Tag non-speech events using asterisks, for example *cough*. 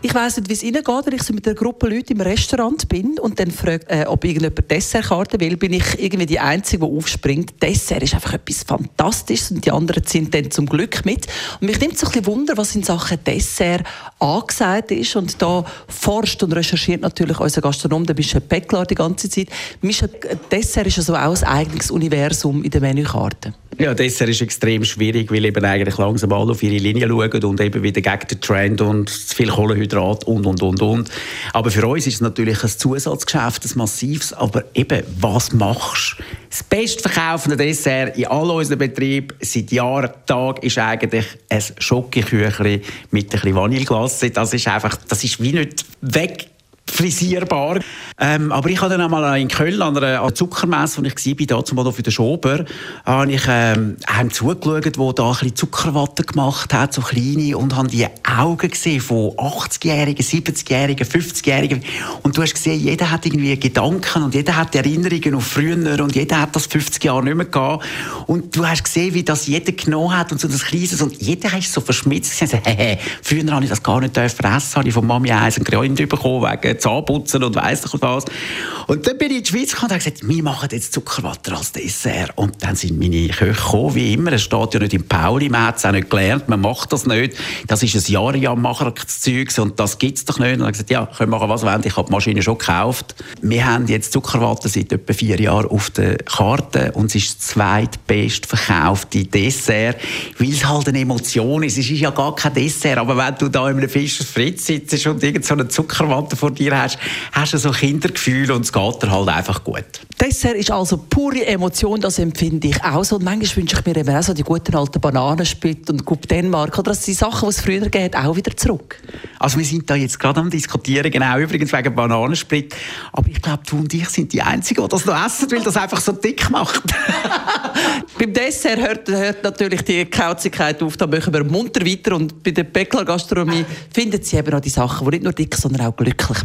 Ich weiss nicht, wie es Ihnen geht, wenn ich so mit einer Gruppe Leute im Restaurant bin und dann frage, äh, ob irgendjemand Dessertkarte will, bin ich irgendwie die Einzige, die aufspringt. Dessert ist einfach etwas Fantastisches und die anderen sind dann zum Glück mit. Und mich nimmt so ein bisschen Wunder, was in Sachen Dessert angesagt ist. Und da forscht und recherchiert natürlich unser Gastronom, der Michel Peckler, die ganze Zeit. Michel, Dessert ist also auch ein eigenes Universum in der Menükarte. Ja, Dessert ist extrem schwierig, weil eben eigentlich langsam alle auf ihre Linie schauen und eben wieder gegen den Trend und zu viel Kohlenhydrat und, und, und, und. Aber für uns ist es natürlich ein Zusatzgeschäft, ein massives. Aber eben, was machst du? Das bestverkaufende Dessert in all unseren Betrieben seit Jahren Tag ist eigentlich ein Schokoküchli mit ein bisschen Vanilleglace. Das ist einfach, das ist wie nicht weg frisierbar. Ähm, aber ich habe dann einmal in Köln an einer Zuckermesse, wo ich war, dazu mal für den Schober, habe ich ähm, einem zugeschaut, der da ein bisschen Zuckerwatte gemacht hat, so kleine, und habe die Augen gesehen von 80-Jährigen, 70-Jährigen, 50-Jährigen. Und du hast gesehen, jeder hat irgendwie Gedanken und jeder hat Erinnerungen auf früher und jeder hat das 50 Jahre nicht mehr gehabt. Und du hast gesehen, wie das jeder genommen hat und so das Kleines und jeder ist so verschmitzt. Und hey, hey, früher habe ich das gar nicht fressen, habe ich von Mami eins einen Grind bekommen wegen Zahnputzen und weiss nicht was. Und dann bin ich in die Schweiz gekommen und habe gesagt, wir machen jetzt Zuckerwatte als Dessert. Und dann sind meine Köche gekommen, wie immer. Es steht ja nicht im Pauli, man hat es auch nicht gelernt, man macht das nicht. Das ist ein Jahr Zeug und das gibt es doch nicht. Und dann gesagt, ja, können machen, was wollen. Ich habe die Maschine schon gekauft. Wir haben jetzt Zuckerwatte seit etwa vier Jahren auf der Karte und es ist das zweitbest verkaufte Dessert, weil es halt eine Emotion ist. Es ist ja gar kein Dessert, aber wenn du da in einem Fischer Fritz sitzt und irgend so Zuckerwatte vor dir hast, hast du so Kindergefühl und es geht dir halt einfach gut. Dessert ist also pure Emotion, das empfinde ich auch so. Und manchmal wünsche ich mir eben auch so die guten alten Bananensplit und Coupe Denmark oder die Sachen, die es früher geht, auch wieder zurück. Also wir sind da jetzt gerade am diskutieren, genau übrigens wegen Bananensplit. Aber ich glaube, du und ich sind die Einzigen, die das noch essen, weil das einfach so dick macht. *laughs* Beim Dessert hört, hört, natürlich die Kauzigkeit auf, da machen wir munter weiter. Und bei der Bäckler Gastronomie *laughs* finden sie eben auch die Sachen, die nicht nur dick, sondern auch glücklich